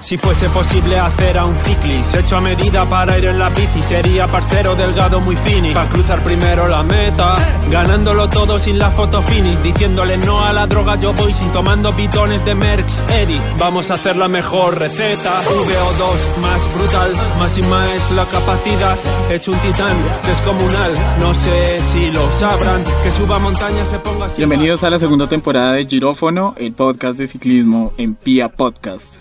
Si fuese posible hacer a un ciclis hecho a medida para ir en la bici sería parcero delgado muy fini para cruzar primero la meta ganándolo todo sin la foto finish diciéndole no a la droga yo voy sin tomando bitones de Merckx Eddie vamos a hacer la mejor receta VO2 más brutal máxima es la capacidad hecho un titán descomunal. No sé si lo sabrán que suba montaña se ponga Bienvenidos a la segunda temporada de Girófono, el podcast de ciclismo en Pia Podcast.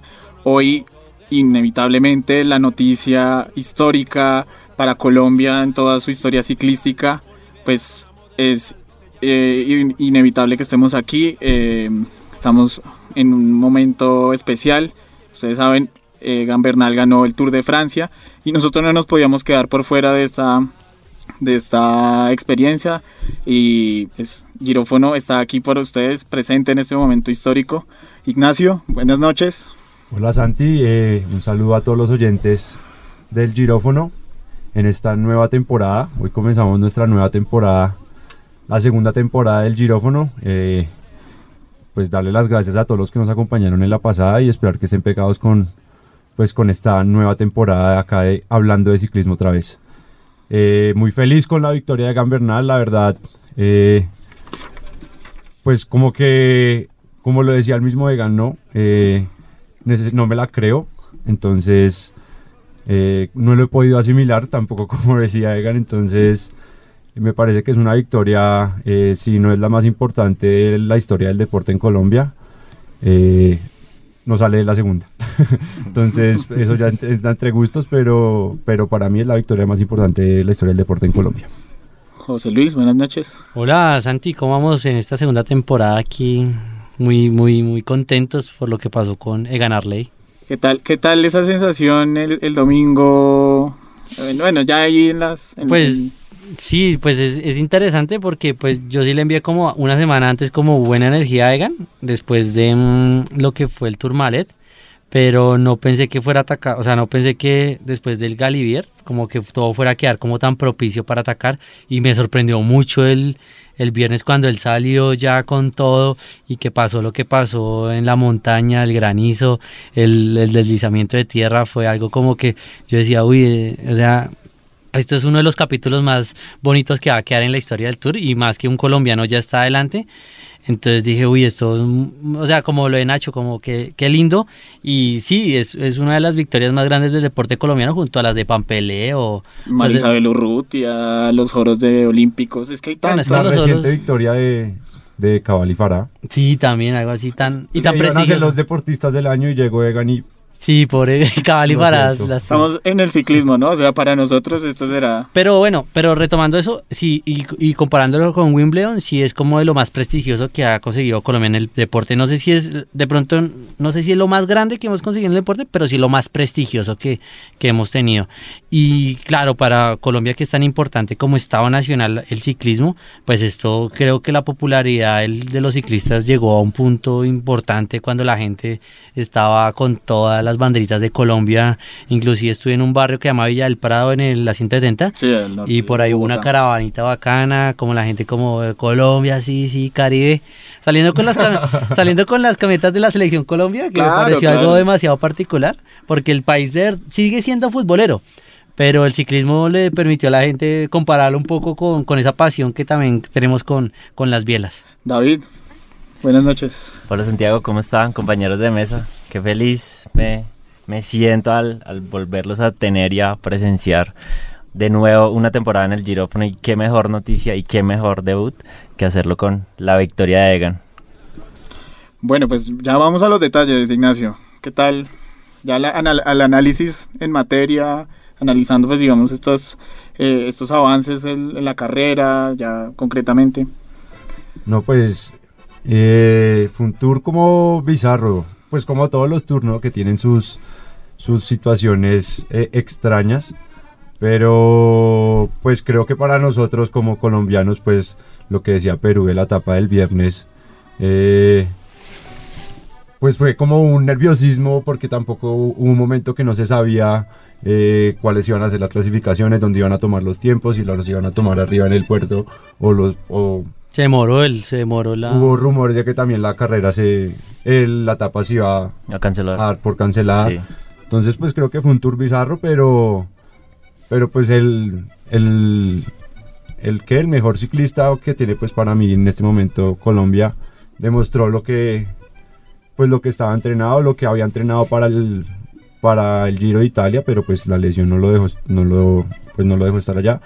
Hoy, inevitablemente, la noticia histórica para Colombia en toda su historia ciclística, pues es eh, in- inevitable que estemos aquí. eh, estamos en un momento especial. Ustedes saben, eh, Egan Bernal ganó el Tour de Francia y nosotros no nos podíamos quedar por fuera de esta, de esta experiencia y pues Girófono está aquí por ustedes, presente en este momento histórico. Ignacio, buenas noches. Hola Santi, eh, un saludo a todos los oyentes del Girófono en esta nueva temporada. Hoy comenzamos nuestra nueva temporada, la segunda temporada del Girófono. Eh, pues darle las gracias a todos los que nos acompañaron en la pasada y esperar que estén pegados con, pues, con esta nueva temporada de acá de Hablando de Ciclismo otra vez. Eh, muy feliz con la victoria de Gambernal, la verdad. pues como que, como lo decía el mismo Egan, ¿no? No me la creo, entonces eh, no lo he podido asimilar tampoco como decía Egan, entonces me parece que es una victoria, eh, si no es la más importante de la historia del deporte en Colombia, eh, no sale de la segunda. entonces eso ya está entre gustos, pero, pero para mí es la victoria más importante de la historia del deporte en Colombia. José Luis, buenas noches. Hola Santi, ¿cómo vamos en esta segunda temporada aquí? Muy, muy, muy contentos por lo que pasó con Egan Arley. ¿Qué tal, qué tal esa sensación el, el domingo? Eh, Bueno, ya ahí en las... en- Pues sí, pues es, es interesante porque pues yo sí le envié como una semana antes como buena energía a Egan después de mm, lo que fue el Tourmalet, pero no pensé que fuera a atacar, o sea, no pensé que después del Galivier como que todo fuera a quedar como tan propicio para atacar y me sorprendió mucho el, el viernes cuando él salió ya con todo y que pasó lo que pasó en la montaña, el granizo, el, deslizamiento de tierra, fue algo como que yo decía, uy, eh, o sea, esto es uno de los capítulos más bonitos que va a quedar en la historia del tour y más que un colombiano ya está adelante. Entonces dije, uy, esto, o sea, como lo de Nacho, como que qué lindo. Y sí, es, es una de las victorias más grandes del deporte colombiano junto a las de Pampelé o... Marisabel Urrutia, los joros de Olímpicos. Es que hay Bueno, tantas. es La reciente oros- victoria de, de Cabal y Farah. Sí, también, algo así tan... Y Le tan prestigioso. los deportistas del año y llegó Egan y Sí, por cabal y Lo para las... Estamos en el ciclismo, ¿no? O sea, para nosotros esto será... Pero bueno, pero retomando eso, sí, y, y comparándolo con Wimbledon, sí es como de lo más prestigioso que ha conseguido Colombia en el deporte. No sé si es, de pronto, no sé si es lo más grande que hemos conseguido en el deporte, pero sí lo más prestigioso que, que hemos tenido. Y claro, para Colombia que es tan importante como Estado Nacional el ciclismo, pues esto creo que la popularidad de los ciclistas llegó a un punto importante cuando la gente estaba con todas las banderitas de Colombia. Inclusive estuve en un barrio que se llama Villa del Prado en el, la 170 Sí, del norte y por ahí hubo una caravanita bacana, como la gente como de Colombia, sí, sí, Caribe, saliendo con las saliendo con las camisetas de la selección Colombia, que Claro, me pareció algo claro. demasiado particular, porque el país de- sigue siendo futbolero, pero el ciclismo le permitió a la gente compararlo un poco con, con esa pasión que también tenemos con, con las bielas. David, buenas noches. Hola Santiago, ¿cómo están compañeros de mesa? Qué feliz me, me siento al, al volverlos a tener y a presenciar de nuevo una temporada en el Girófono y qué mejor noticia y qué mejor debut que hacerlo con la victoria de Egan. Bueno, pues ya vamos a los detalles, Ignacio. ¿Qué tal? Ya la- anal- al análisis en materia, analizando, pues digamos, estos, eh, estos avances en, en la carrera, ya concretamente. No, pues eh, fue un tour como bizarro, pues como todos los tours, ¿no? Que tienen sus, sus situaciones eh, extrañas, pero pues creo que para nosotros como colombianos, pues lo que decía Perú de la etapa del viernes, eh, pues fue como un nerviosismo porque tampoco hubo un momento que no se sabía eh, cuáles iban a ser las clasificaciones, dónde iban a tomar los tiempos, si los iban a tomar arriba en el puerto o, los, Se demoró él, se demoró la... Hubo rumores de que también la carrera se... el- la etapa se iba A cancelar. a por cancelada. Sí. Entonces, pues creo que fue un tour bizarro, pero. Pero pues el. El. El que el mejor ciclista que tiene, pues para mí en este momento Colombia, demostró lo que. Pues lo que estaba entrenado, lo que había entrenado para el. Para el Giro de Italia, pero pues la lesión no lo dejó, no lo, pues no lo dejó estar allá.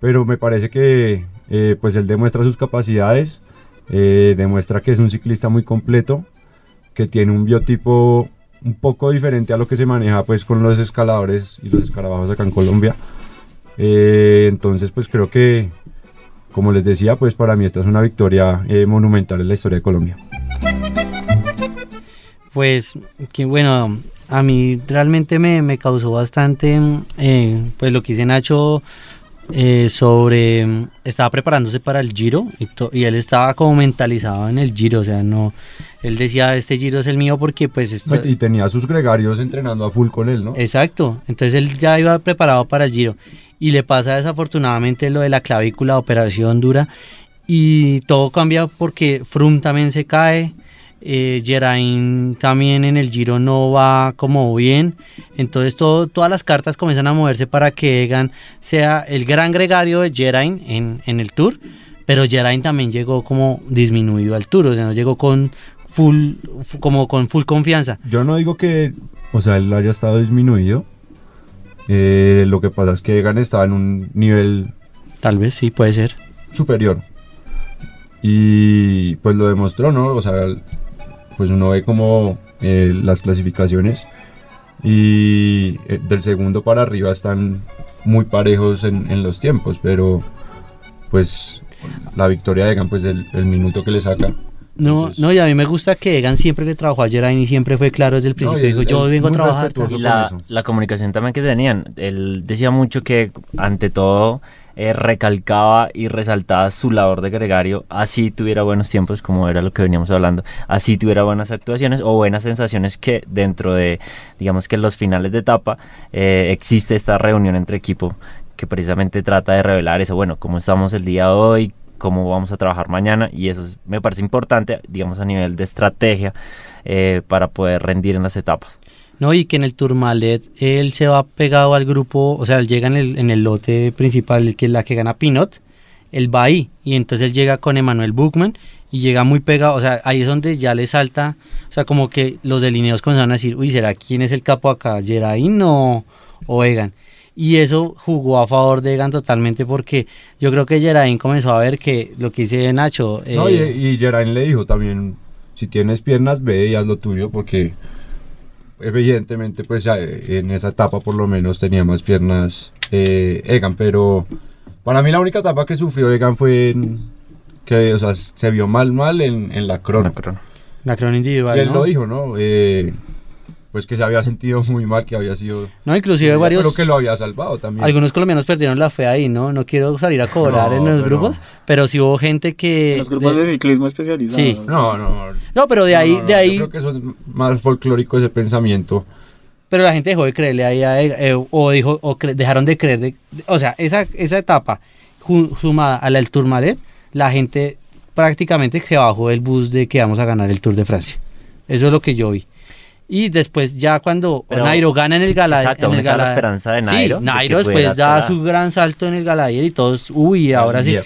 Pero me parece que eh, pues él demuestra sus capacidades, eh, demuestra que es un ciclista muy completo, que tiene un biotipo un poco diferente a lo que se maneja pues con los escaladores y los escarabajos acá en Colombia. Eh, entonces pues creo que, como les decía, pues para mí esta es una victoria monumental en la historia de Colombia. Pues, que bueno, a mí realmente me, me causó bastante, pues lo que dice Nacho eh, sobre, estaba preparándose para el Giro y, to- y él estaba como mentalizado en el Giro, o sea, no, él decía, este Giro es el mío porque pues esto... Y tenía sus gregarios entrenando a full con él, ¿no? Exacto, entonces él ya iba preparado para el Giro y le pasa desafortunadamente lo de la clavícula, operación dura y todo cambia porque Froome también se cae, eh, Geraint también en el Giro no va como bien, entonces todo, todas las cartas comienzan a moverse para que Egan sea el gran gregario de Geraint en, en el Tour, pero Geraint también llegó como disminuido al Tour, o sea, no llegó con full, fu- como con full confianza. Yo no digo que, o sea, él haya estado disminuido. Eh, lo que pasa es que Egan estaba en un nivel Tal vez sí, puede ser. superior. Y pues lo demostró, ¿no? O sea, pues uno ve como eh, las clasificaciones y eh, del segundo para arriba están muy parejos en, en los tiempos, pero pues la victoria de Egan, pues el, el minuto que le saca. No, Entonces- no, y a mí me gusta que Egan siempre le trabajó a Geraint y siempre fue claro desde el principio. dijo, yo vengo a trabajar. respetuoso. acá". Y la, la comunicación también que tenían. Él decía mucho que ante todo eh, recalcaba y resaltaba su labor de gregario, así tuviera buenos tiempos, como era lo que veníamos hablando, así tuviera buenas actuaciones o buenas sensaciones que dentro de, digamos que los finales de etapa, eh, existe esta reunión entre equipo que precisamente trata de revelar eso, bueno, cómo estamos el día de hoy, cómo vamos a trabajar mañana y eso es- me parece importante, digamos, a nivel de estrategia eh, para poder rendir en las etapas. No, y que en el Tourmalet él se va pegado al grupo, o sea, él llega en el, en el lote principal, que es la que gana Pinot, él va ahí, y entonces él llega con Emanuel Buchmann y llega muy pegado, o sea, ahí es donde ya le salta, o sea, como que los delineados comenzaron a decir, uy, ¿será quién es el capo acá? ¿Geraint o, o Egan? Y eso jugó a favor de Egan totalmente porque yo creo que Geraint comenzó a ver que lo que dice Nacho... No, y, eh, y Geraint le dijo también, si tienes piernas, ve y haz lo tuyo, porque evidentemente pues ya, en esa etapa por lo menos tenía más piernas eh, Egan, pero para mí la única etapa que sufrió Egan fue en- que, o sea, se vio mal, mal en, en la crono. La crona individual, Y él ¿no? lo dijo, ¿no? Eh, pues que se había sentido muy mal, que había sido... No, inclusive varios... Pero que lo había salvado también. Algunos colombianos perdieron la fe ahí, ¿no? No quiero salir a cobrar No, en los pero- grupos, pero sí hubo gente que... Los grupos de- de ciclismo especializados. Sí. No, no. No, pero de ahí, no, no, de yo ahí, creo que eso es más folclórico ese pensamiento. pero la gente dejó de creerle ahí a eh, o dijo, o cre- dejaron de creer, de- o sea, esa, esa etapa sumada a la del Tourmalet, la gente prácticamente se bajó del bus de que vamos a ganar el Tour de Francia. Eso es lo que yo vi. Y después ya cuando Pero- Nairo gana en el gala Exacto, en el está la Gala- esperanza de Nairo, Sí, Nairo después da su gran salto en el Galadier y todos, uy, ahora sí. Yeah.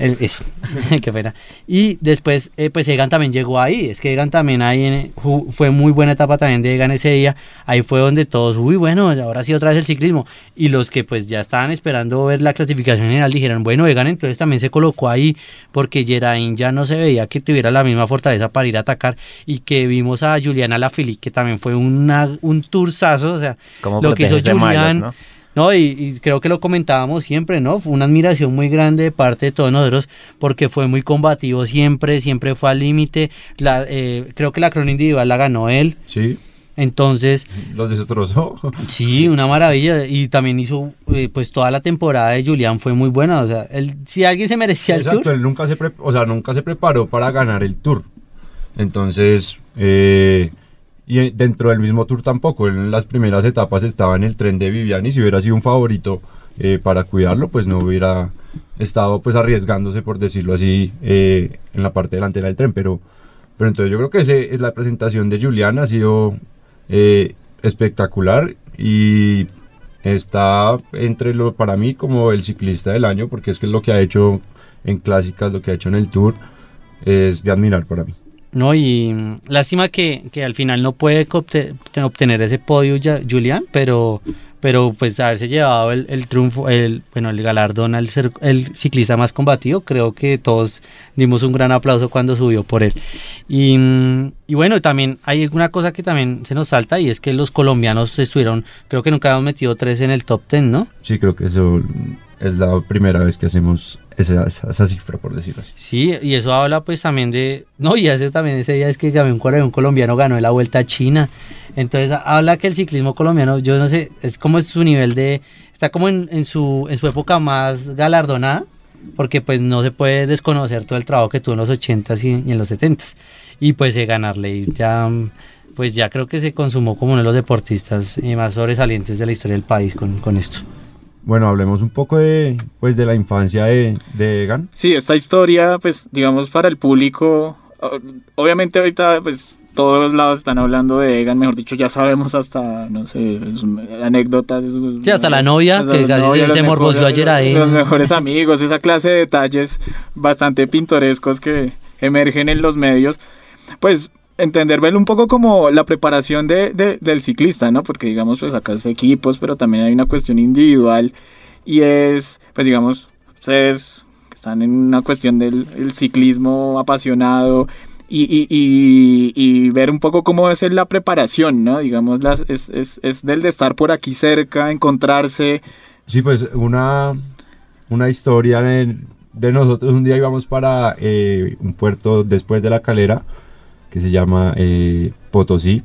El- eso, qué pena. Y después, eh, pues Egan también llegó ahí. Es que Egan también ahí en- fue muy buena etapa también de Egan ese día. Ahí fue donde todos, uy, bueno, ahora sí otra vez el ciclismo. Y los que pues ya estaban esperando ver la clasificación general dijeron, bueno, Egan entonces también se colocó ahí porque Geraint ya no se veía que tuviera la misma fortaleza para ir a atacar. Y que vimos a Juliana Lafili, que también fue una, un turzazo. O sea, lo que hizo Julián. ¿no? No, y, y creo que lo comentábamos siempre, ¿no? Fue una admiración muy grande de parte de todos nosotros porque fue muy combativo siempre, siempre fue al límite. Eh, creo que la crona individual la ganó él. Sí, Entonces, los destrozó. sí, una maravilla. Y también hizo, eh, pues toda la temporada de Julián fue muy buena. O sea, él, si alguien se merecía el Exacto, tour, él nunca se, o sea, nunca se preparó para ganar el tour. Entonces, eh, y dentro del mismo tour tampoco. Él en las primeras etapas estaba en el tren de Viviani. Si hubiera sido un favorito eh, para cuidarlo, pues no hubiera estado pues arriesgándose, por decirlo así, eh, en la parte delantera del tren. Pero, pero entonces yo creo que ese, es la presentación de Julián ha sido eh, espectacular y está entre lo para mí como el ciclista del año, porque es que es lo que ha hecho en clásicas, lo que ha hecho en el Tour, es de admirar para mí. No, y mm, lástima que, que al final no puede obte- obtener ese podio ya, Julián, pero, pero pues haberse llevado el, el triunfo, el, bueno, el galardón al el ciclista más combativo, creo que todos dimos un gran aplauso cuando subió por él. Y, mm, y bueno, también hay una cosa que también se nos salta y es que los colombianos estuvieron, creo que nunca habíamos metido tres en el top ten, ¿no? Sí, creo que eso es la primera vez que hacemos esa, esa, esa cifra, por decirlo así. Sí, y eso habla pues también de... No, y hace también ese día es que un, colombiano ganó la Vuelta a China. Entonces habla que el ciclismo colombiano, yo no sé, es como su nivel de... Está como en, en su, en su época más galardonada, porque pues no se puede desconocer todo el trabajo que tuvo en los 80s y, en los 70s. Y pues eh, ganarle ya... Pues ya creo que se consumó como uno de los deportistas eh, más sobresalientes de la historia del país con, con esto. Bueno, hablemos un poco de, pues, de la infancia de, de Egan. Sí, esta historia, pues, digamos, para el público, obviamente ahorita, pues, todos lados están hablando de Egan, mejor dicho, ya sabemos hasta, no sé, anécdotas. sus- Sí, hasta la novia, hasta que casi novia, se- los se morboseó mejores- ayer ahí. Los mejores amigos, esa clase de detalles bastante pintorescos que emergen en los medios. Pues, entender, un poco como la preparación de, de- del ciclista, ¿no? Porque, digamos, pues, acá es equipos, pero también hay una cuestión individual y es, pues digamos, ustedes están en una cuestión del el ciclismo apasionado y, y- y- y ver un poco cómo es la preparación, ¿no? Digamos, las, es, es, es del de estar por aquí cerca, encontrarse. Sí, pues una, una historia de, de nosotros. Un día íbamos para eh, un puerto después de la calera que se llama eh, Potosí.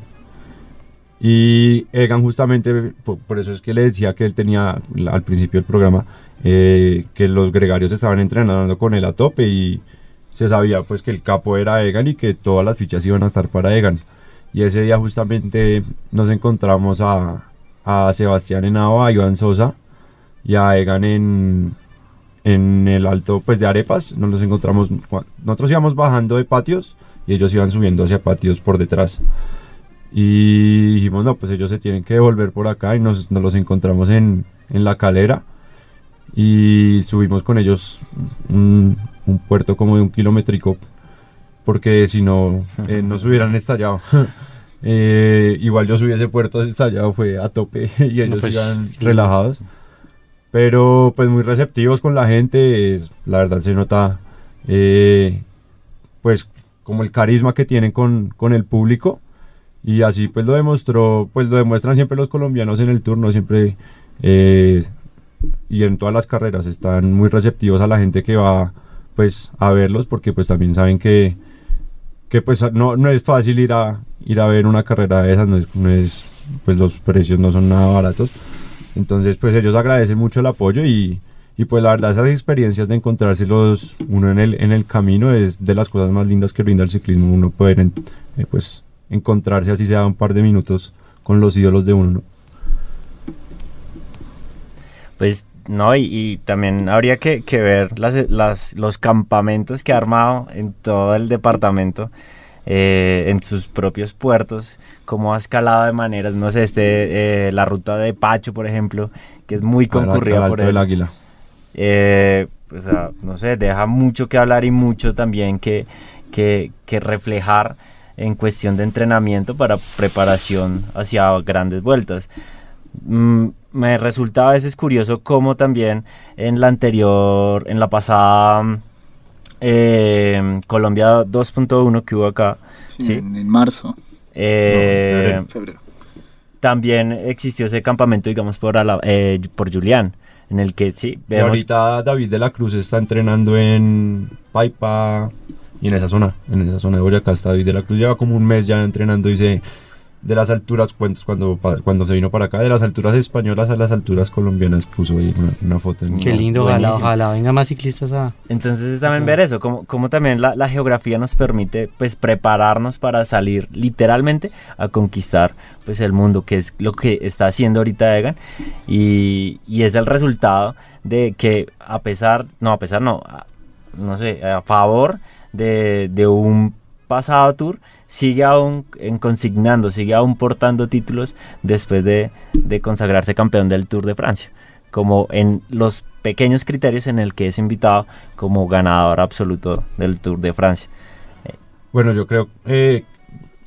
Y Egan justamente, por, eso es que le decía que él tenía al principio del programa, eh, que los gregarios estaban entrenando con él a tope y se sabía pues que el capo era Egan y que todas las fichas iban a estar para Egan. Y ese día justamente nos encontramos a, a Sebastián Henao, a Iván Sosa y a Egan en, en el alto pues de Arepas. Nos los encontramos, nosotros íbamos bajando de patios y ellos iban subiendo hacia patios por detrás. Y dijimos, no, pues ellos se tienen que devolver por acá y nos, nos los encontramos en, en la calera. Y subimos con ellos un, un puerto como de un kilométrico, porque si no, eh, nos hubieran estallado. Eh, igual yo subí ese puerto estallado, fue a tope y ellos pues, iban relajados. Pero pues muy receptivos con la gente, la verdad se nota eh, pues como el carisma que tienen con, con el público y así pues lo demostró, pues lo demuestran siempre los colombianos en el turno, siempre eh, y en todas las carreras están muy receptivos a la gente que va pues a verlos porque pues también saben que, que pues no, no es fácil ir a ir a ver una carrera de esas, no es, no es pues los precios no son nada baratos. Entonces, pues ellos agradecen mucho el apoyo y, y, pues la verdad esas experiencias de encontrárselos uno en el, en el camino es de las cosas más lindas que brinda el ciclismo, uno poder en- eh, pues encontrarse así sea un par de minutos con los ídolos de uno. ¿no? Pues no, y, y también habría que, que ver las, las- los campamentos que ha armado en todo el departamento, eh, en sus propios puertos, cómo ha escalado de maneras, no sé, este, eh, la ruta de Pacho, por ejemplo, que es muy concurrida por del él. Águila. Eh, o sea, no sé, deja mucho que hablar y mucho también que, que, que reflejar en cuestión de entrenamiento para preparación hacia grandes vueltas. Mm, me resulta a veces curioso cómo también en la anterior, en la pasada eh, Colombia 2.1 que hubo acá, Sí, Sí. En, en marzo, eh, en febrero. también existió ese campamento, digamos, por, eh, por Julián, en el que sí, vemos ahorita David de la Cruz está entrenando en Paipa y en esa zona, en esa zona de Boyacá está David de la Cruz. Lleva como un mes ya entrenando y se, de las alturas, cuando, cuando, se vino para acá, de las alturas españolas a las alturas colombianas, puso ahí una, una foto. en- Qué lindo, ojalá, ojalá venga más ciclistas a... Entonces es también ver eso, como, como también la, la geografía nos permite pues prepararnos para salir literalmente a conquistar pues el mundo, que es lo que está haciendo ahorita Egan y, y es el resultado de que a pesar, no a pesar no, a- no sé, a favor de, de un pasado tour, sigue aún consignando, sigue aún portando títulos después de, de consagrarse campeón del Tour de Francia como en los pequeños criterios en el que es invitado como ganador absoluto del Tour de Francia. Bueno, yo creo, eh,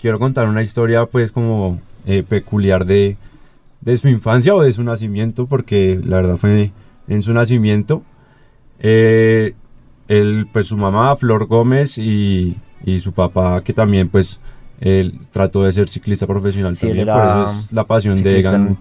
quiero contar una historia pues como eh, peculiar de, de su infancia o de su nacimiento, porque la verdad fue en su nacimiento. Eh, pues su mamá, Flor Gómez, y, y su papá, que también pues él trató de ser ciclista profesional Sí, también, por eso es la pasión de Egan.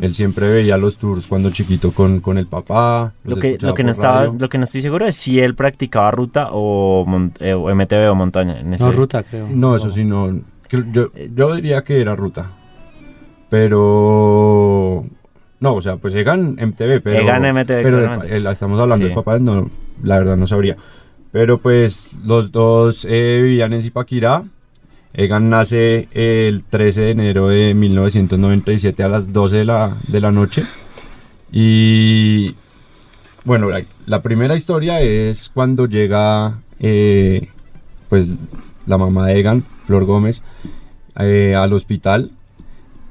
Él siempre veía los tours cuando chiquito con, con el papá. Lo que, lo, que no estaba, radio. lo que no estoy seguro es si él practicaba ruta o, eh, o MTB o montaña. En ese- No, ruta, creo. No, eso sí, no. Yo, yo diría que era ruta. Pero. No, o sea, pues Egan MTV, pero. Egan MTV, Pero claramente. el- estamos hablando Sí. del papá, no, la verdad no sabría. Pero pues los dos eh, vivían en Zipaquirá. Egan nace el 13 de enero de 1997 a las 12 de la, de la noche. Y bueno, la, primera historia es cuando llega eh, pues la mamá de Egan, Flor Gómez, eh, al hospital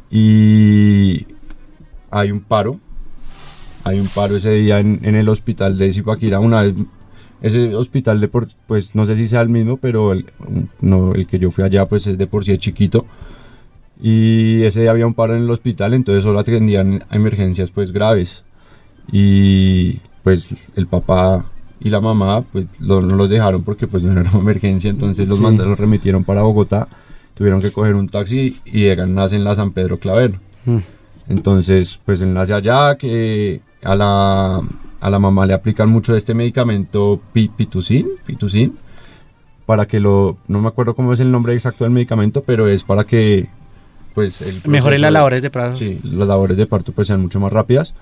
y hay un paro. Hay un paro ese día en, en el hospital de Zipaquirá. Una vez, ese hospital de por, pues no sé si sea el mismo, pero el, no, el que yo fui allá pues es de por sí es chiquito. Y ese día había un paro en el hospital, entonces solo atendían a emergencias pues graves. Y pues el papá y la mamá pues no los dejaron porque pues no era una emergencia, entonces los Sí. mandaron, los remitieron para Bogotá. Tuvieron que coger un taxi y Egan nace en la San Pedro Claver. Mm. Entonces, pues él nace allá, que a la, a la mamá le aplican mucho este medicamento pi- pituzin, pituzin, para que lo, no me acuerdo cómo es el nombre exacto del medicamento, pero es para que, pues, el Mejoren las labores de parto. Sí, las labores de parto pues sean mucho más rápidas.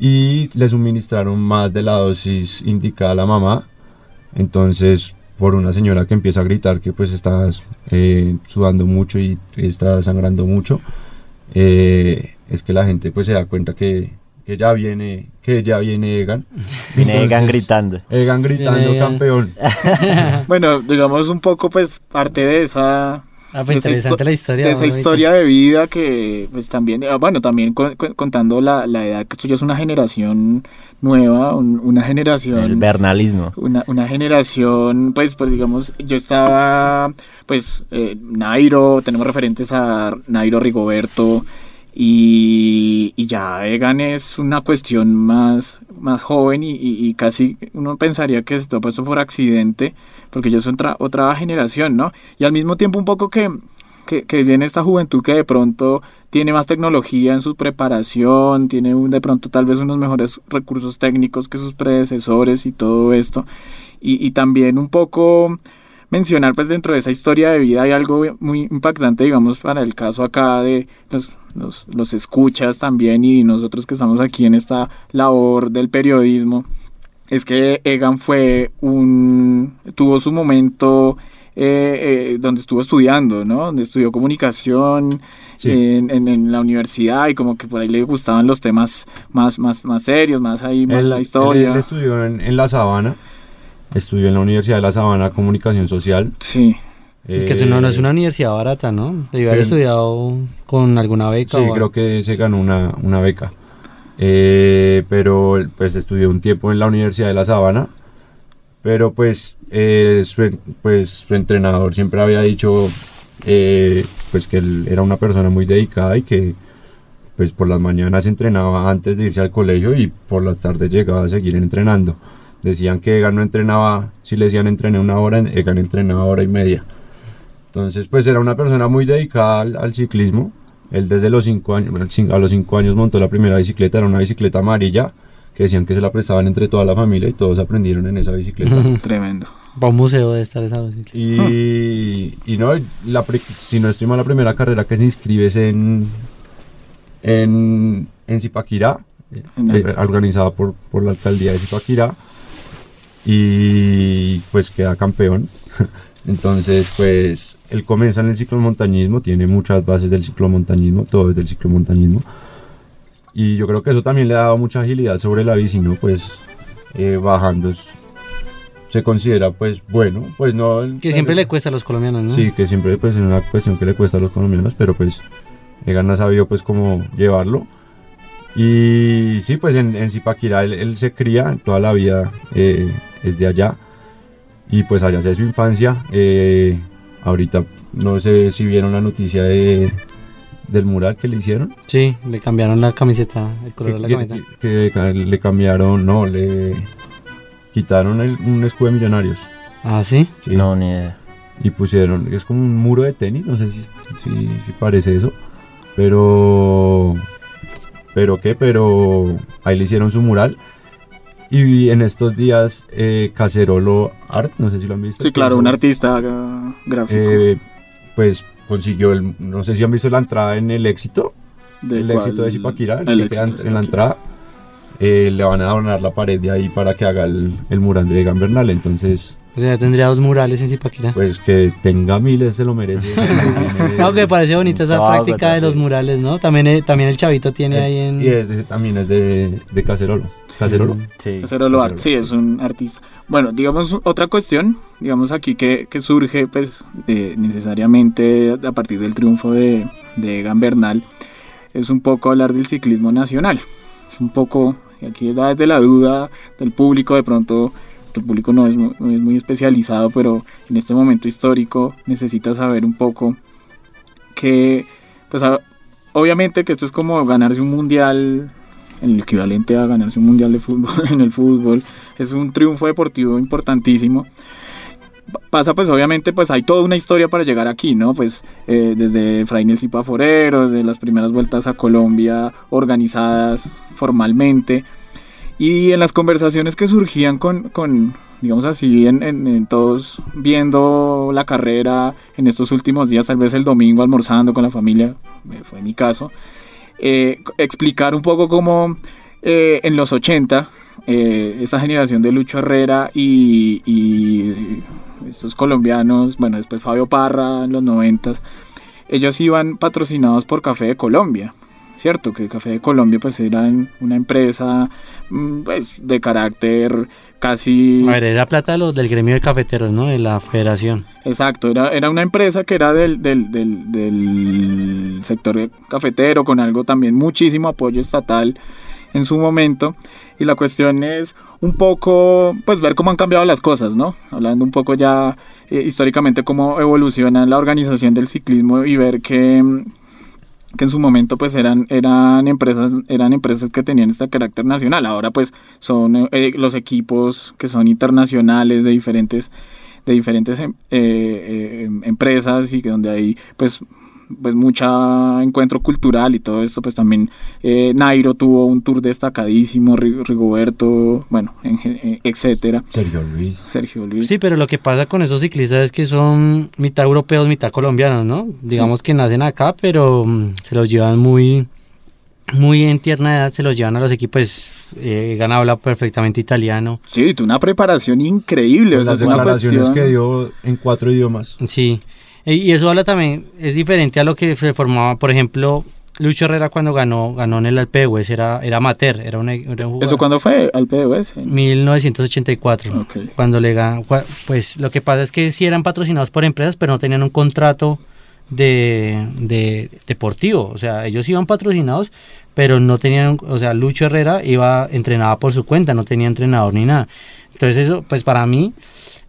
Y le suministraron más de la dosis indicada a la mamá. Entonces, por una señora que empieza a gritar que pues está eh, sudando mucho y está sangrando mucho, eh, es que la gente pues se da cuenta que, que ya viene, que ya viene Egan. Viene Egan gritando. Egan gritando Viene Egan. campeón. Bueno, digamos un poco pues parte de esa Ah, pues de interesante histo- la historia. de esa historia de vida que pues también ah, bueno también contando la, la edad que esto ya es una generación nueva un- una generación El bernalismo. una, una generación, pues, pues digamos, yo estaba, pues, eh, Nairo, tenemos referentes a Nairo Rigoberto, y, ya Egan es una cuestión más, más joven y, casi uno pensaría que está puesto por accidente, porque ya es otra, otra generación, ¿no? Y al mismo tiempo un poco que, que, viene esta juventud que de pronto tiene más tecnología en su preparación, tiene de pronto tal vez unos mejores recursos técnicos que sus predecesores y todo esto. Y también un poco mencionar pues dentro de esa historia de vida hay algo muy impactante digamos para el caso acá de los, los, los escuchas también y nosotros que estamos aquí en esta labor del periodismo es que Egan fue un tuvo su momento eh, eh, donde estuvo estudiando, ¿no? Donde estudió comunicación Sí. en, en- en la universidad y como que por ahí le gustaban los temas más, más, más serios, más ahí, más Él, la él- historia. él estudió en, en La Sabana, estudió en la Universidad de La Sabana Comunicación Social. Sí. Y que no, no es Eh, una universidad barata, ¿no? Debió haber estudiado con alguna beca. Sí, o- creo que se ganó una, una beca. Eh, pero pues estudió un tiempo en la Universidad de La Sabana. Pero pues, eh, su, pues su entrenador siempre había dicho eh, pues que él era una persona muy dedicada y que pues por las mañanas entrenaba antes de irse al colegio y por las tardes llegaba a seguir entrenando. Decían que Egan no entrenaba, si le decían entrené una hora, Egan entrenaba hora y media. Entonces, pues era una persona muy dedicada al, al ciclismo. Él desde los cinco años, bueno, a los cinco años montó la primera bicicleta, era una bicicleta amarilla que decían que se la prestaban entre toda la familia y todos aprendieron en esa bicicleta. Tremendo. Para un museo de estar esa bicicleta. Y, y no, la, si no estoy mal, la primera carrera que se inscribe es en, en, en Zipaquirá, eh, organizada por, por la alcaldía de Zipaquirá. Y pues queda campeón. Entonces, pues él comienza en el ciclomontañismo, tiene muchas bases del ciclomontañismo, todo es del ciclomontañismo. Y yo creo que eso también le ha dado mucha agilidad sobre la bici, ¿no? Pues eh, bajando es- se considera pues bueno, pues no... Que siempre le cuesta a los colombianos, ¿no? Sí, que siempre pues es una cuestión que le cuesta a los colombianos, pero pues Egan ha sabido pues cómo llevarlo. Y sí, pues en, en Zipaquirá él, él se cría toda la vida, eh, es de allá. Y pues allá hace su infancia. eh, ahorita no sé si vieron la noticia de, del mural que le hicieron. Sí, le cambiaron la camiseta, el color de la que, camiseta. que- que le cambiaron, no, le quitaron el- un escudo de millonarios. Ah, sí. sí, No, ni idea. y pusieron, es como un muro de tenis, no sé si, si, si parece eso, pero, pero qué, pero ahí le hicieron su mural. Y en estos días, eh, Cacerolo Art, no sé si lo han visto. Sí, que claro, es un artista gra- gráfico. eh, pues consiguió, el, no sé si han visto la entrada en el éxito, ¿De el cuál? éxito de Zipaquirá, el que éxito de en la entrada. eh, le van a donar la pared de ahí para que haga el, el mural de Egan Bernal, entonces O sea, tendría dos murales en Zipaquirá. pues que tenga miles se lo merece. Tiene- Aunque me parece bonita esa Todo práctica de los murales, ¿no? También, eh, también el chavito tiene ahí en... Y ese también es de, de Cacerolo. Cacerolo. Sí. Cacerolo Art, sí, es un artista. Bueno, digamos otra cuestión, digamos aquí que, que surge pues de- necesariamente a partir del triunfo de, de Egan Bernal, es un poco hablar del ciclismo nacional. Es un poco, aquí está desde la duda del público, de pronto el público no es, no es muy especializado, pero en este momento histórico necesita saber un poco que, pues a- obviamente que esto es como ganarse un mundial el equivalente a ganarse un mundial de fútbol en el fútbol. Es un triunfo deportivo importantísimo. Pa- Pasa pues obviamente pues hay toda una historia para llegar aquí, ¿no? Pues eh, desde Fray Nelson Forero, desde las primeras vueltas a Colombia organizadas formalmente y en las conversaciones que surgían con, con digamos así, en, en- en todos viendo la carrera en estos últimos días, tal vez el domingo almorzando con la familia, eh, fue mi caso, eh, explicar un poco cómo eh, en los 80 eh, esa generación de Lucho Herrera y, estos colombianos, bueno, después Fabio Parra en los 90 ellos iban patrocinados por Café de Colombia. Cierto, que Café de Colombia pues era una empresa mm, pues, de carácter casi... A ver, era plata de los, del gremio de cafeteros, ¿no? De la federación. Exacto, era, era una empresa que era del, del, del, del sector cafetero, con algo también muchísimo apoyo estatal en su momento. Y la cuestión es un poco, pues ver cómo han cambiado las cosas, ¿no? Hablando un poco ya eh, históricamente cómo evoluciona la organización del ciclismo y ver que, que en su momento pues eran, eran, empresas, eran empresas que tenían este carácter nacional. Ahora pues son eh, los equipos que son internacionales de diferentes de diferentes em- eh, eh, empresas y que donde hay pues pues mucha encuentro cultural y todo esto pues también eh, Nairo tuvo un tour destacadísimo Ri- Rigoberto bueno eh, etcétera Sergio Luis. Sergio Luis Sí, pero lo que pasa con esos ciclistas es que son mitad europeos, mitad colombianos, ¿no? Digamos que nacen acá, pero mm, se los llevan muy, muy en tierna edad, se los llevan a los equipos. Eh, Gan habla perfectamente italiano. sí tuvo una preparación increíble o Pues sea, las declaraciones cuestión que dio en cuatro idiomas. Sí. Y eso habla también, es diferente a lo que se formaba, por ejemplo, Lucho Herrera cuando ganó, ganó en el Alpe de Hues, era, era amateur, era un, era un eso cuando fue al PDOS 1984. Ok. Cuando le gan- cua- pues lo que pasa es que sí eran patrocinados por empresas, pero no tenían un contrato de, de deportivo. O sea, ellos iban patrocinados, pero no tenían, o sea, Lucho Herrera iba entrenaba por su cuenta, no tenía entrenador ni nada. Entonces eso, pues para mí,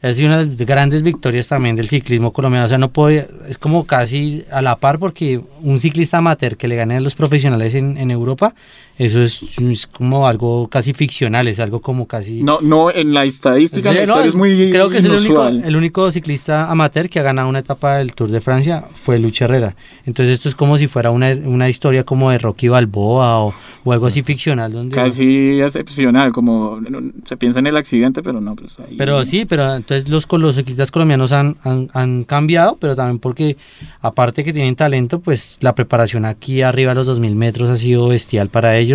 ha sido una de las grandes victorias también del ciclismo colombiano. O sea, no puede, es como casi a la par porque un ciclista amateur que le gane a los profesionales en, en Europa eso es, es como algo casi ficcional, es algo como casi... No, no, en la estadística, Sí, la no, es muy Creo que es el único, el único ciclista amateur que ha ganado una etapa del Tour de Francia fue Lucha Herrera. Entonces esto es como si fuera una, una historia como de Rocky Balboa o, o algo así ficcional. Donde Casi excepcional, como se piensa en el accidente, pero no, pues ahí... Pero sí, pero entonces los, los ciclistas colombianos han, han, han cambiado, pero también porque aparte que tienen talento, pues la preparación aquí arriba de los 2000 metros ha sido bestial para ellos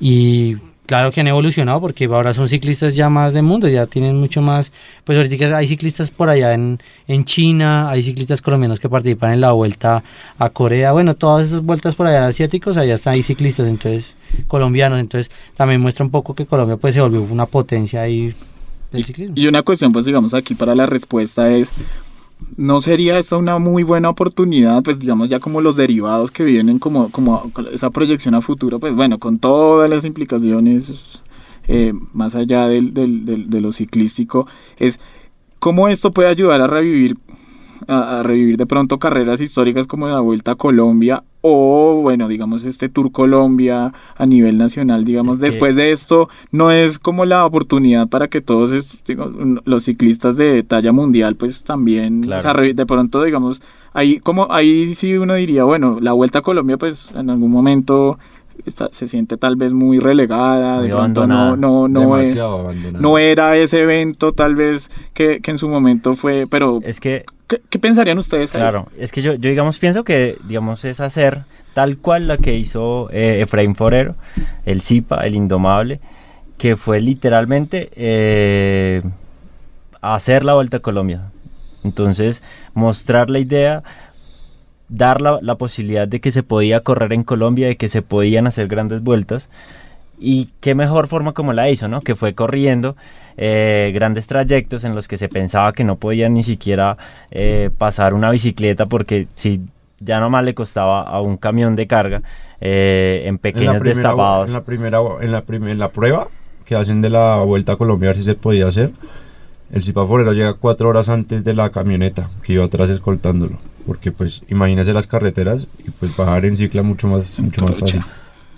y claro que han evolucionado porque ahora son ciclistas ya más de mundo, ya tienen mucho más, pues ahorita hay ciclistas por allá en, en China, hay ciclistas colombianos que participan en la vuelta a Corea, bueno, todas esas vueltas por allá asiáticos, allá están hay ciclistas, entonces colombianos, entonces también muestra un poco que Colombia pues se volvió una potencia ahí del ciclismo. Y una cuestión, pues digamos aquí para la respuesta es, ¿no sería esta una muy buena oportunidad? Pues digamos ya como los derivados que vienen como, como esa proyección a futuro, pues bueno, con todas las implicaciones eh, más allá del, del- del- de lo ciclístico, es cómo esto puede ayudar a revivir a, a revivir de pronto carreras históricas como la Vuelta a Colombia o bueno digamos este Tour Colombia a nivel nacional digamos Es que- después de esto no es como la oportunidad para que todos estos, digo, los ciclistas de talla mundial pues también Claro. o sea, re- de pronto digamos ahí como ahí sí uno diría bueno la Vuelta a Colombia pues en algún momento está- se siente tal vez muy relegada Muy de pronto no abandonada. no no, Demasiado abandonado. no era ese evento tal vez que, que en su momento fue pero Es que ¿Qué, qué pensarían ustedes? ahí? Claro, es que yo, yo digamos pienso que digamos es hacer tal cual la que hizo eh, Efraín Forero, el Zipa, el Indomable, que fue literalmente eh, hacer la Vuelta a Colombia. Entonces, mostrar la idea, dar la, la posibilidad de que se podía correr en Colombia, de que se podían hacer grandes vueltas. Y qué mejor forma como la hizo, ¿no? Que fue corriendo eh, grandes trayectos en los que se pensaba que no podían ni siquiera eh, pasar una bicicleta porque si ya nomás le costaba a un camión de carga eh, en En pequeños primera- destapados. En la primera, en la, prim- en la prueba que hacen de la Vuelta a Colombia, a ver si se podía hacer, el Zipaforero llega cuatro horas antes de la camioneta que iba atrás escoltándolo. Porque pues imagínese las carreteras y pues bajar en cicla mucho más, mucho más fácil.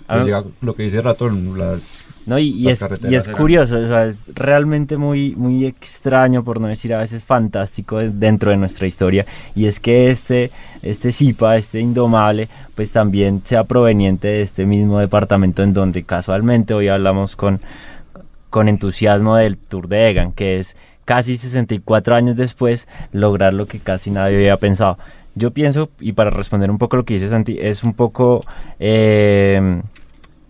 Ah, llega lo que dice Ratón, las... No, y, y Las es, carreteras y es eran- curioso, o sea, es realmente muy, muy extraño, por no decir a veces fantástico de- dentro de nuestra historia. Y es que este, este Zipa, este Indomable, pues también sea proveniente de este mismo departamento en donde casualmente hoy hablamos con, con entusiasmo del Tour de Egan, que es casi 64 años después lograr lo que casi nadie había pensado. Yo pienso, y para responder un poco lo que dice Santi, es un poco eh,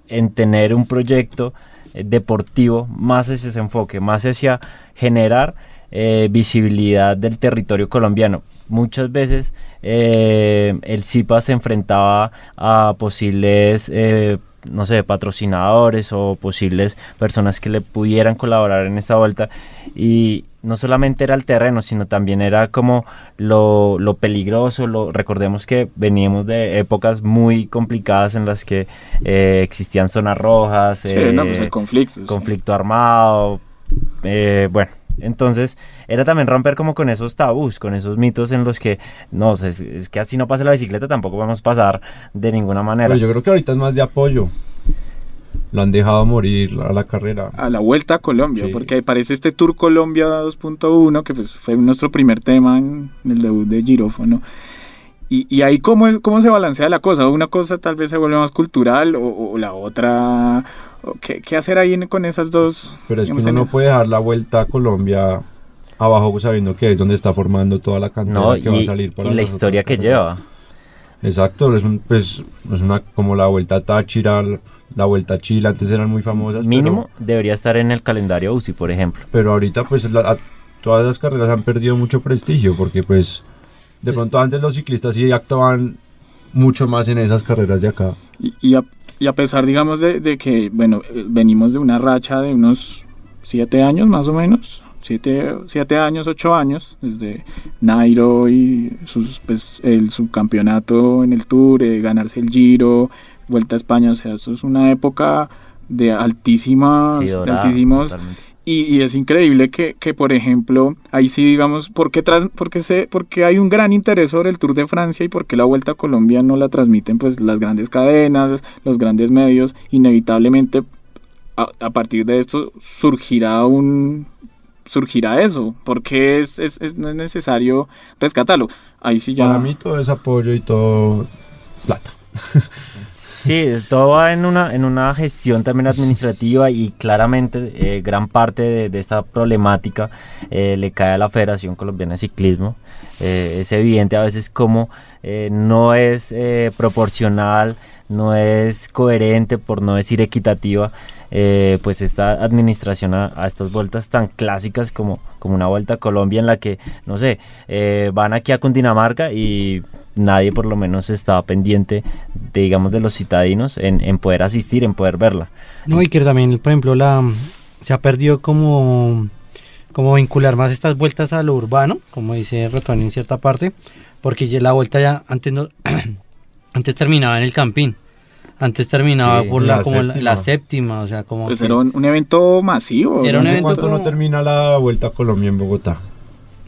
en tener un proyecto eh, deportivo más hacia ese enfoque, más hacia generar eh, visibilidad del territorio colombiano. Muchas veces eh, el CIPA se enfrentaba a posibles, eh, no sé, patrocinadores o posibles personas que le pudieran colaborar en esta vuelta y no solamente era el terreno, sino también era como lo, lo peligroso, lo, recordemos que veníamos de épocas muy complicadas en las que eh, existían zonas rojas, Sí, no, pues eh, el conflicto. sí. armado, eh, bueno, entonces era también romper como con esos tabús, con esos mitos en los que no, es, es que así no pasa la bicicleta, tampoco vamos a pasar de ninguna manera. Pero yo creo que ahorita es más de apoyo. Lo han dejado morir a la carrera. a la vuelta a Colombia, Sí. porque aparece este Tour Colombia 2.1, que pues fue nuestro primer tema en, en el debut de Girófono. Y, y ahí cómo, es, cómo se balancea la cosa, una cosa tal vez se vuelve más cultural o, o la otra, o ¿qué, qué hacer ahí en- con esas dos? Pero es que uno en- no puede dejar la vuelta a Colombia abajo sabiendo que es donde está formando toda la cantidad no, que va y, a salir para y la historia que carreras. lleva. Exacto, es un, pues, es una como la vuelta a Táchira, la vuelta a Chile, antes eran muy famosas. Mínimo debería estar en el calendario UCI, por ejemplo. Pero, pero ahorita pues la- a- todas las carreras han perdido mucho prestigio porque pues de Pues- pronto antes los ciclistas sí actuaban mucho más en esas carreras de acá. Y, y a, y a pesar, digamos, de, de que, bueno, eh, venimos de una racha de unos siete años más o menos, siete, siete años, ocho años, desde Nairo y sus, pues, el subcampeonato en el Tour, eh, ganarse el Giro, Vuelta a España, o sea, esto es una época de altísimas, Sí, de altísimos. Y, y es increíble que, que, por ejemplo, ahí sí digamos, ¿por qué, tras, porque se, porque hay un gran interés sobre el Tour de Francia y por qué la Vuelta a Colombia no la transmiten pues las grandes cadenas, los grandes medios? Inevitablemente a, a partir de esto surgirá un surgirá eso, porque es, es, es necesario rescatarlo. Ahí sí ya... Para mí todo es apoyo y todo plata. Sí, todo va en una, en una gestión también administrativa y claramente eh, gran parte de, esta problemática eh, le cae a la Federación Colombiana de Ciclismo. Eh, es evidente a veces como no es proporcional, no es coherente, por no decir equitativa, eh, pues esta administración a, estas vueltas tan clásicas como, como una vuelta a Colombia en la que, no sé, eh, van aquí a Cundinamarca y nadie por lo menos estaba pendiente, de, digamos, de los citadinos en, en, poder asistir, en poder verla. No, y que también, por ejemplo, la se ha perdido como, como vincular más estas vueltas a lo urbano, como dice Rotoni en cierta parte, porque ya la vuelta ya antes no antes terminaba en el Campín. Antes terminaba Sí, por la, la como la, séptima. la séptima, o sea, como Pues que- era un, un evento masivo. Era un no sé evento cuánto- ¿Cuánto no termina la vuelta a Colombia en Bogotá?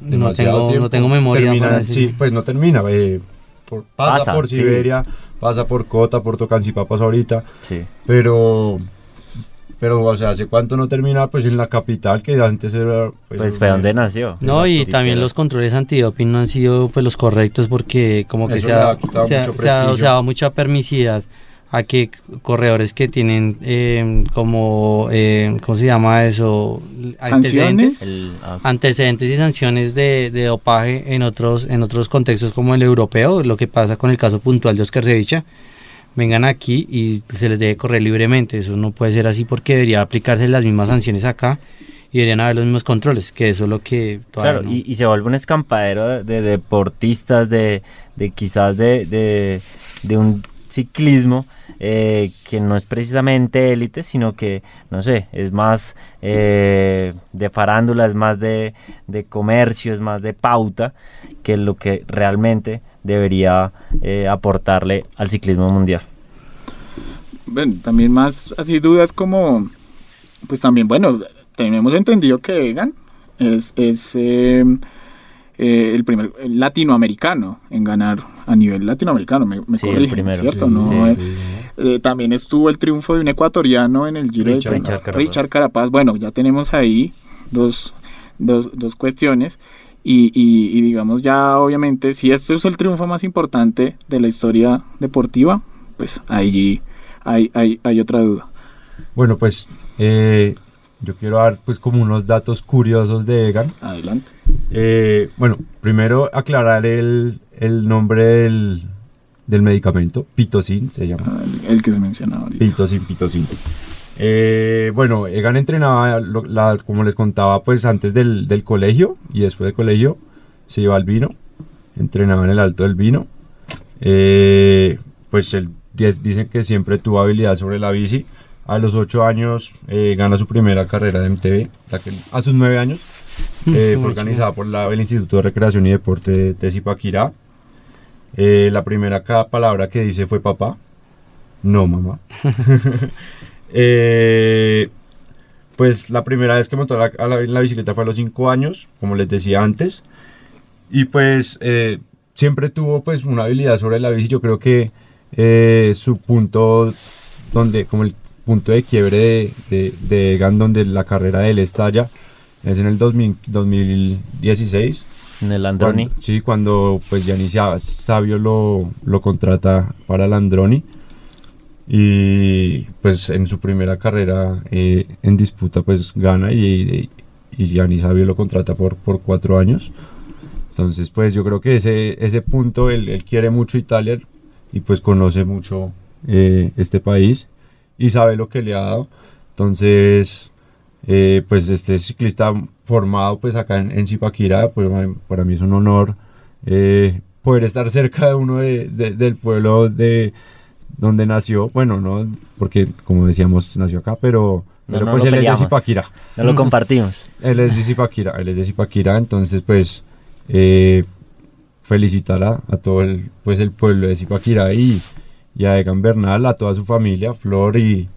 no tengo, no tengo memoria Termina- sí, pues no termina. eh, por- pasa, Pasa, por sí. Siberia, pasa por Cota, por Tocancipá, pasa ahorita. Sí. Pero, pero, o sea, ¿hace cuánto no termina? Pues en la capital, que antes era... Pues fue donde nació. No, y también los controles antidoping no han sido pues los correctos porque como que Eso se ha, se ha- se ha dado mucha permisidad a que corredores que tienen eh, como, eh, ¿cómo se llama eso? ¿Sanciones? El- ah, antecedentes y sanciones de, de dopaje en otros en otros contextos como el europeo, lo que pasa con el caso puntual de Oscar Ceviche, vengan aquí y se les debe correr libremente. Eso no puede ser así porque debería aplicarse las mismas sanciones acá y deberían haber los mismos controles, que eso es lo que todavía Claro, no- y, y se vuelve un escampadero de, de deportistas, de, de quizás de, de, de un ciclismo eh, que no es precisamente élite, sino que, no sé, es más eh, de farándula, es más de, de comercio, es más de pauta, que lo que realmente debería eh, aportarle al ciclismo mundial. Bueno, también más así dudas como, pues también, bueno, tenemos entendido que Egan es, es el primer latinoamericano en ganar a nivel latinoamericano, me, me Sí, el primero, ¿cierto? sí, ¿no? sí. Eh, eh, también estuvo el triunfo de un ecuatoriano en el Giro Richard de Richard Carapaz. Richard Carapaz. Bueno, ya tenemos ahí dos, dos, dos cuestiones. Y, y- y digamos ya obviamente, si este es el triunfo más importante de la historia deportiva, pues ahí hay, hay, hay otra duda. Bueno, pues eh, yo quiero dar pues como unos datos curiosos de Egan. Adelante. Eh, bueno, primero aclarar el, el nombre del, del medicamento, pitocin se llama. Ah, El, el que se menciona ahorita. Pitocin, pitocin. Eh, bueno, Egan entrenaba, lo- la- como les contaba, pues antes del, del colegio y después del colegio se iba al vino, entrenaba en el Alto del Vino. Eh, pues él dice- dicen que siempre tuvo habilidad sobre la bici. A los 8 años eh, gana su primera carrera de MTV, la que a sus 9 años. eh, fue organizada por la, el Instituto de Recreación y Deporte de, de Zipaquirá. Eh, la primera palabra que dice fue papá. No, mamá. Eh, pues la primera vez que montó la, a la, la bicicleta fue a los 5 años, como les decía antes. Y pues eh, siempre tuvo pues una habilidad sobre la bici. Yo creo que eh, su punto, donde como el punto de quiebre de, de, de Egan, donde la carrera de él estalla, es en el 2000 2016. El Androni. Cuando- sí, cuando pues Gianni Sa- Sabio lo, lo contrata para el Androni. Y pues en su primera carrera eh, en disputa pues gana y, y Gianni Sabio lo contrata por, por cuatro años. Entonces pues yo creo que ese, ese punto él, él quiere mucho Italia y pues conoce mucho eh, este país y sabe lo que le ha dado. Entonces eh, pues este ciclista formado pues acá en, en Zipaquirá, pues para mí es un honor eh, poder estar cerca de uno de- de- del pueblo de donde nació, bueno, no, porque como decíamos nació acá, pero, No, pero no pues él es de. Zipaquirá, No lo compartimos. él es de Zipaquirá, él es de Zipaquirá, entonces pues eh, felicitar a, a todo el, pues, el pueblo de Zipaquirá y, y a Egan Bernal, a toda su familia, Flor y,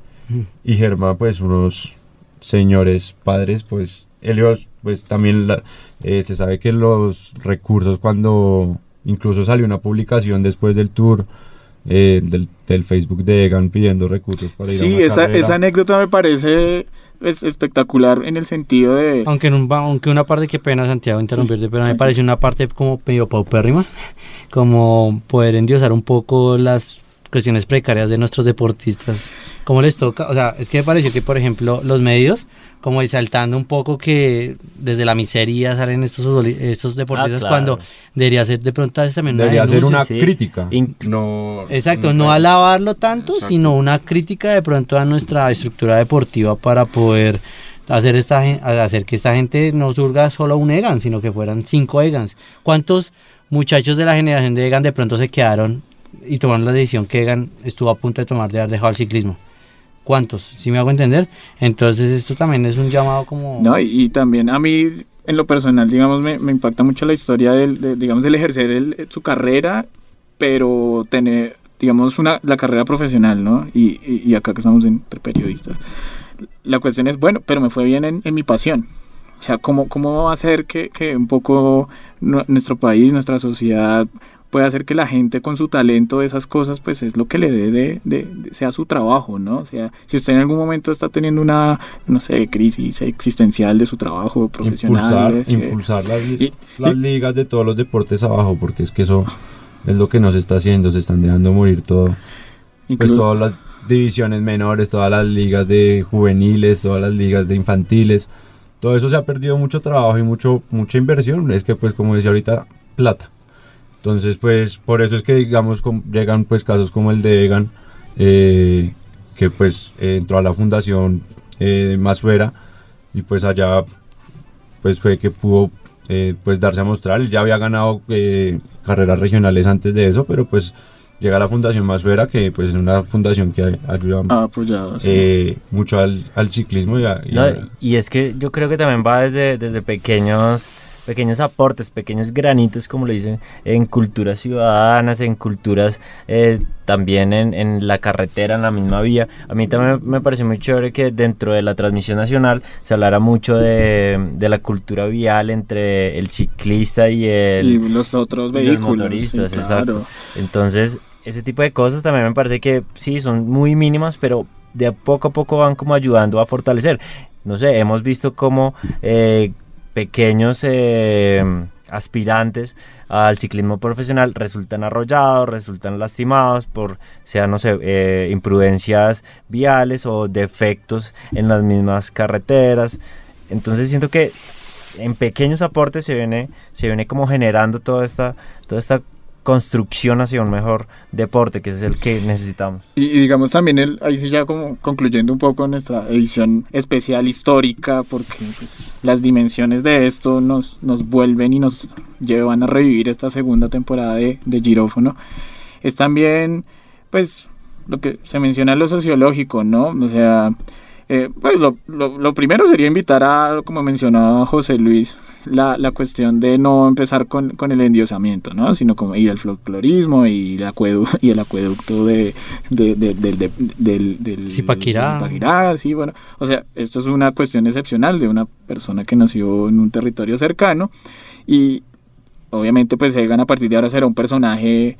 y Germán, pues unos señores padres, pues ellos, pues también la- eh, se sabe que los recursos cuando incluso salió una publicación después del tour eh, del, del Facebook de Egan pidiendo recursos para ir a Sí, una esa, carrera. esa anécdota me parece es espectacular en el sentido de... Aunque, en un, aunque una parte, que pena Santiago interrumpirte, pero me parece una parte como medio paupérrima, como poder endiosar un poco las cuestiones precarias de nuestros deportistas. ¿Cómo les toca? O sea, es que me pareció que, por ejemplo, los medios, como exaltando un poco que desde la miseria salen estos, estos deportistas claro. cuando debería ser de pronto también una Debería ser una sí. crítica. In- no, Exacto, no alabarlo tanto, Exacto. sino una crítica de pronto a nuestra estructura deportiva para poder hacer esta hacer que esta gente no surga solo un Egan, sino que fueran cinco Egans. ¿Cuántos muchachos de la generación de Egan de pronto se quedaron y tomaron la decisión que Egan estuvo a punto de tomar de haber dejado el ciclismo? ¿Cuántos? Si me hago entender? Entonces esto también es un llamado como... No, y, y también a mí, en lo personal, digamos, me, me impacta mucho la historia del, de, digamos, del ejercer el- su carrera, pero tener, digamos, una, la carrera profesional, ¿no? Y, y, y acá que estamos entre periodistas. La cuestión es, bueno, pero me fue bien en, en mi pasión. O sea, ¿cómo, cómo va a hacer que, que un poco nu- nuestro país, nuestra sociedad puede hacer que la gente con su talento esas cosas pues es lo que le dé de, de- de- sea su trabajo, ¿no? O sea, si usted en algún momento está teniendo una, no sé, crisis existencial de su trabajo profesional, impulsar, eh, impulsar las, li- y- las y- ligas de todos los deportes abajo, porque es que eso es lo que nos está haciendo, se están dejando morir todo. Pues inclu- todas las divisiones menores, todas las ligas de juveniles, todas las ligas de infantiles, todo eso se ha perdido mucho trabajo y mucho mucha inversión, es que pues como decía ahorita, plata. Entonces pues por eso es que digamos llegan pues casos como el de Egan, eh, que pues eh, entró a la fundación eh, Masuera y pues allá pues fue que pudo eh, pues darse a mostrar, él ya había ganado eh, carreras regionales antes de eso, pero pues llega la Fundación Masuera, que pues es una fundación que a- ayuda ah, apoyado, sí. eh, mucho al, al ciclismo y, a- y No, a- y es que yo creo que también va desde, desde pequeños pequeños aportes, pequeños granitos, como le dicen, en culturas ciudadanas, en culturas eh, también en, en la carretera, en la misma vía. A mí también me pareció muy chévere que dentro de la transmisión nacional se hablara mucho de, de la cultura vial entre el ciclista y el, y los otros los vehículos. motoristas, sí, exacto. claro. Entonces, ese tipo de cosas también me parece que sí, son muy mínimas, pero de poco a poco van como ayudando a fortalecer. No sé, hemos visto como eh, pequeños eh, aspirantes al ciclismo profesional resultan arrollados, resultan lastimados por, sea, no sé, eh, imprudencias viales o defectos en las mismas carreteras. Entonces siento que en pequeños aportes se viene, se viene como generando toda esta, toda esta construcción hacia un mejor deporte, que es el que necesitamos. Y, y digamos también, el, ahí sí ya como concluyendo un poco nuestra edición especial histórica, porque pues, las dimensiones de esto nos, nos vuelven y nos llevan a revivir esta segunda temporada de, de Girófono, es también pues lo que se menciona lo sociológico, ¿no? O sea, eh, pues lo, lo- lo primero sería invitar a, como mencionaba José Luis, la, la cuestión de no empezar con, con el endiosamiento, ¿no? Sino como y el folclorismo y el, acuedu y el acueducto de, de- de- del- de- del, del Zipaquirá. del Zipaquirá, sí, bueno. O sea, esto es una cuestión excepcional de una persona que nació en un territorio cercano y obviamente pues Egan a partir de ahora será un personaje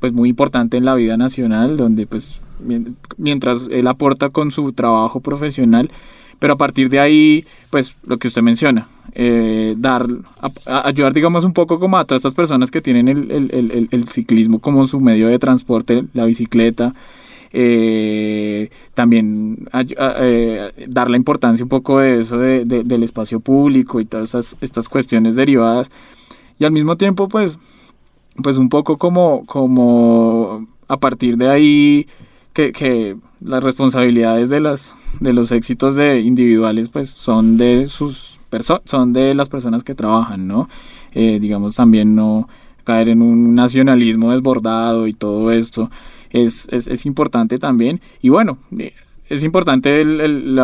pues muy importante en la vida nacional donde pues mien- mientras él aporta con su trabajo profesional pero a partir de ahí pues lo que usted menciona eh, dar a- a- ayudar digamos un poco como a todas estas personas que tienen el, el- el- el- ciclismo como su medio de transporte la bicicleta eh, también a- eh, dar la importancia un poco de eso de- de- del espacio público y todas estas, estas cuestiones derivadas. Y al mismo tiempo pues pues un poco como como a partir de ahí que, que las responsabilidades de las de los éxitos de individuales pues son de sus son de las personas que trabajan no Eh, digamos también no caer en un nacionalismo desbordado y todo esto es, es, es importante también. Y bueno eh, es importante el, el,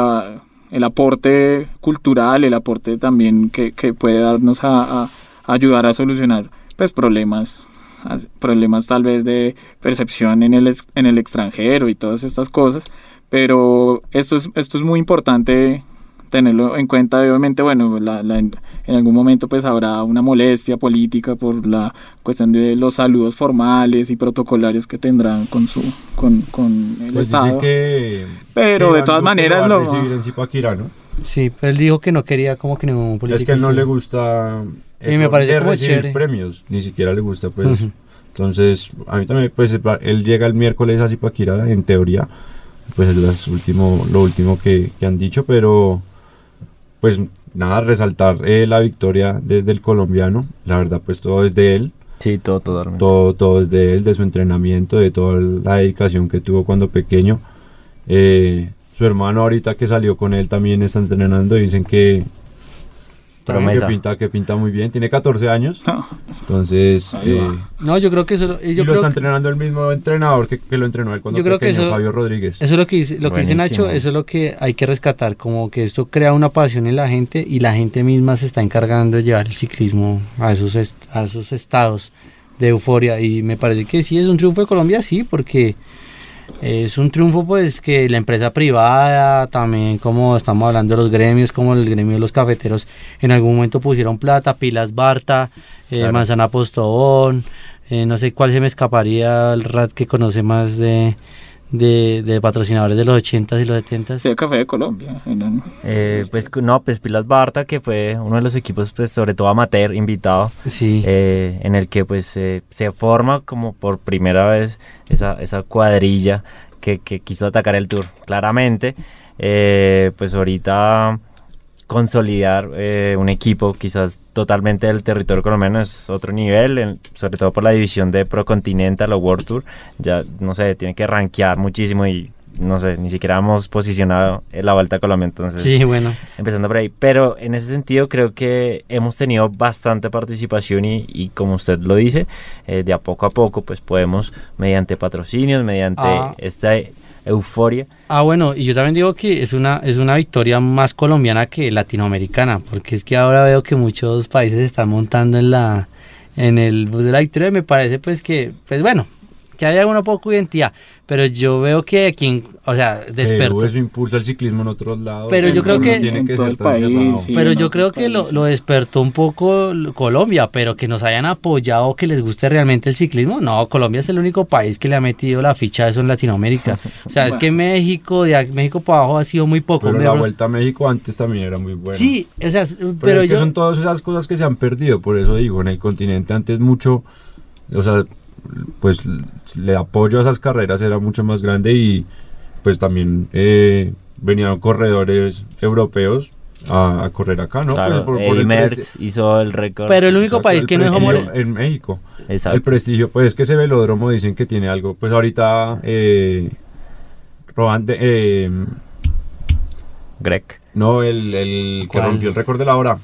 el aporte cultural el aporte también que, que puede darnos a ayudar a solucionar pues problemas as- problemas tal vez de percepción en el, ex- en el extranjero y todas estas cosas pero esto es, esto es muy importante tenerlo en cuenta. Obviamente, bueno, la, la- en algún momento pues habrá una molestia política por la cuestión de los saludos formales y protocolarios que tendrán con su con, con el Pues Estado. que... Pero que de todas maneras lo- ¿no? Sí, pero él dijo que no quería como que ningún político. Es que él no le gusta Y me parece como recibir chévere. premios, ni siquiera le gusta pues. Ujú. Entonces, a mí también pues él llega el miércoles a Zipaquirá en teoría, pues es las último, lo último que, que han dicho, pero pues nada, resaltar eh, la victoria de- del colombiano, la verdad pues todo es de él, Sí, todo totalmente. todo, todo es de él, de su entrenamiento, de toda la dedicación que tuvo cuando pequeño. Eh, su hermano ahorita que salió con él también está entrenando y dicen que, que pinta, que pinta muy bien, tiene 14 años, Ah, entonces... Eh, No, yo creo que eso, y yo lo creo está que- entrenando el mismo entrenador que, que lo entrenó él cuando Yo creo que eso- Fabio Rodríguez. Eso es lo que dice, lo que dice. Nacho, eso es lo que hay que rescatar, como que esto crea una pasión en la gente y la gente misma se está encargando de llevar el ciclismo a esos, est- a esos estados de euforia. Y me parece que sí es un triunfo de Colombia, sí, porque es un triunfo pues que la empresa privada, también como estamos hablando de los gremios, como el gremio de los cafeteros, en algún momento pusieron plata, Pilas Barta, eh, Claro. Manzana Postobón, eh, no sé cuál se me escaparía, el RAT que conoce más de, de, de patrocinadores de los 80s y los 70s. sí, el Café de Colombia. Eh, pues no, pues Pilas Barta, que fue uno de los equipos, pues sobre todo amateur, invitado, Sí. eh, en el que pues eh, se forma como por primera vez esa, esa cuadrilla que, que quiso atacar el tour. Claramente, eh, pues ahorita consolidar eh, un equipo quizás totalmente del territorio colombiano es otro nivel, en- sobre todo por la división de Pro Continental o World Tour, ya no sé, tiene que rankear muchísimo y no sé, ni siquiera hemos posicionado en la Vuelta a Colombia, entonces Sí, bueno. empezando por ahí. Pero en ese sentido creo que hemos tenido bastante participación y, y como usted lo dice, eh, de a poco a poco pues podemos, mediante patrocinios, mediante Ah. esta euforia, Ah, bueno, y yo también digo que es una, es una victoria más colombiana que latinoamericana, porque es que ahora veo que muchos países se están montando en la en el bus de la victoria y me parece pues que, pues bueno, que haya una poco identidad, pero yo veo que aquí, en- o sea, despertó. Pero eso impulsa el ciclismo en otros lados. Pero yo creo que- tiene en que todo el país, sí. pero yo creo que lo, despertó un poco Colombia, pero que nos hayan apoyado, que les guste realmente el ciclismo. No, Colombia es el único país que le ha metido la ficha a eso en Latinoamérica. O sea, es que México, de México para abajo ha sido muy poco. Pero la vuelta a México antes también era muy buena. Sí, o sea, Pero, pero, es que yo... son todas esas cosas que se han perdido, por eso digo, en el continente antes mucho, o sea, pues le apoyo a esas carreras era mucho más grande y pues también eh, venían corredores europeos a, a correr acá, ¿no? claro, Pues por- el hizo el récord. Pero el único Exacto, país el que no dejó prestigio morir... En México. Exacto. El prestigio, pues es que ese velódromo dicen que tiene algo. Pues ahorita eh, Roban de- eh, Greg. no, el, el que rompió el récord de la hora.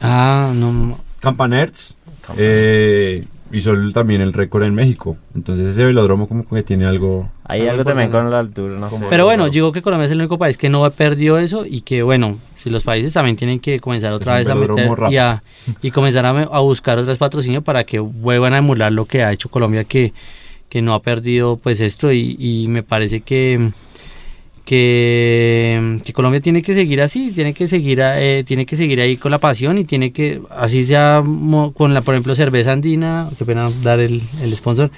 Ah, no... Campanerts eh, hizo el- también el récord en México. Entonces ese velódromo como que tiene algo. Hay algo también con la altura, no sé. Pero bueno, yo digo que Colombia es el único país que no perdió eso y que bueno, si los países también tienen que comenzar otra vez a meter y, a, y comenzar a, buscar otros patrocinios para que vuelvan a emular lo que ha hecho Colombia que, que no ha perdido pues esto y, y me parece que, que, Colombia tiene que seguir así, tiene que seguir eh, tiene que seguir ahí con la pasión y tiene que, así sea con la por ejemplo cerveza andina, qué pena dar el, el sponsor,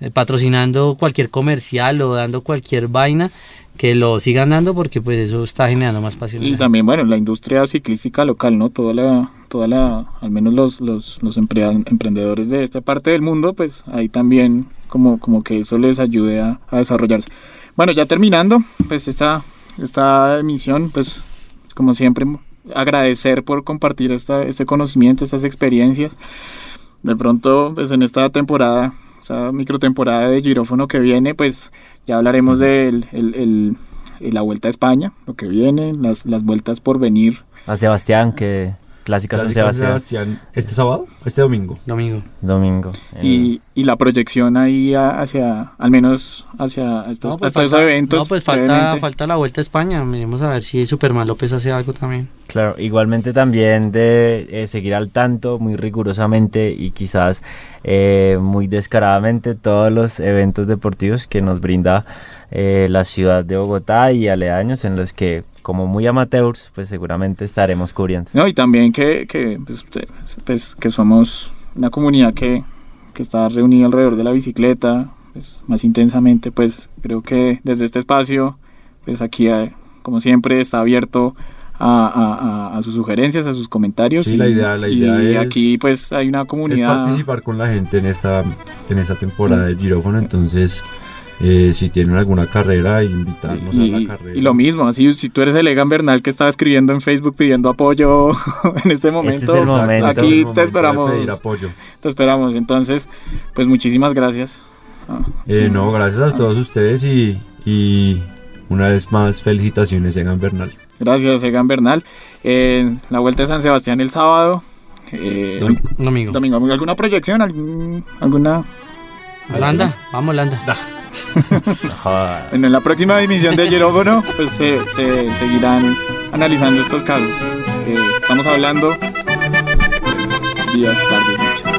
eh, patrocinando cualquier comercial o dando cualquier vaina que lo sigan dando porque pues eso está generando más pasión. Y también, bueno, la industria ciclística local, ¿no? Toda la, toda la, al menos los, los, los emprendedores de esta parte del mundo, pues ahí también como, como que eso les ayude a, a desarrollarse. Bueno, ya terminando, pues esta, esta emisión, pues como siempre, agradecer por compartir esta, este conocimiento, estas experiencias. De pronto, pues en esta temporada, esta microtemporada de girófono que viene, pues ya hablaremos de el, el- el- el- la vuelta a España, lo que viene, las, las vueltas por venir. A Sebastián, que clásica San Clásica Sebastián. Sebastián, ¿Este sábado? ¿Este domingo? Domingo. Domingo. Y, y la proyección ahí hacia, al menos hacia estos, No, pues hasta esos falta- eventos. no, pues falta, falta la vuelta a España. Miremos a ver si Superman López hace algo también. Claro, igualmente también de eh, seguir al tanto muy rigurosamente y quizás eh, muy descaradamente todos los eventos deportivos que nos brinda eh, la ciudad de Bogotá y aledaños en los que como muy amateurs pues seguramente estaremos cubriendo. No, y también que, que, pues, pues, que somos una comunidad que, que está reunida alrededor de la bicicleta, pues, más intensamente, pues creo que desde este espacio, pues aquí, eh, como siempre, está abierto a, a- a- a sus sugerencias, a sus comentarios. Sí, y, la idea- la y idea es- aquí pues hay una Es comunidad... participar con la gente en esta, en esta temporada del Girófono, entonces eh, si tienen alguna carrera, invitarnos a Y, la carrera. y lo mismo, así si tú eres el Egan Bernal que estaba escribiendo en Facebook pidiendo apoyo en este momento, el momento. Exacto, aquí es el te esperamos. pedir apoyo. Te esperamos. Entonces, pues muchísimas gracias. Ah, Eh, sí. No, gracias a todos ustedes y, y una vez más felicitaciones, Egan Bernal. Gracias, Egan Bernal. Eh, la vuelta de San Sebastián el sábado. Eh, Domingo. Domingo. domingo. ¿Alguna proyección? ¿Algún- ¿Alguna? Holanda, vamos Holanda. Joda. Bueno, en la próxima emisión de Yerófono, pues se, se seguirán analizando estos casos. Eh, estamos hablando días, tardes, noches.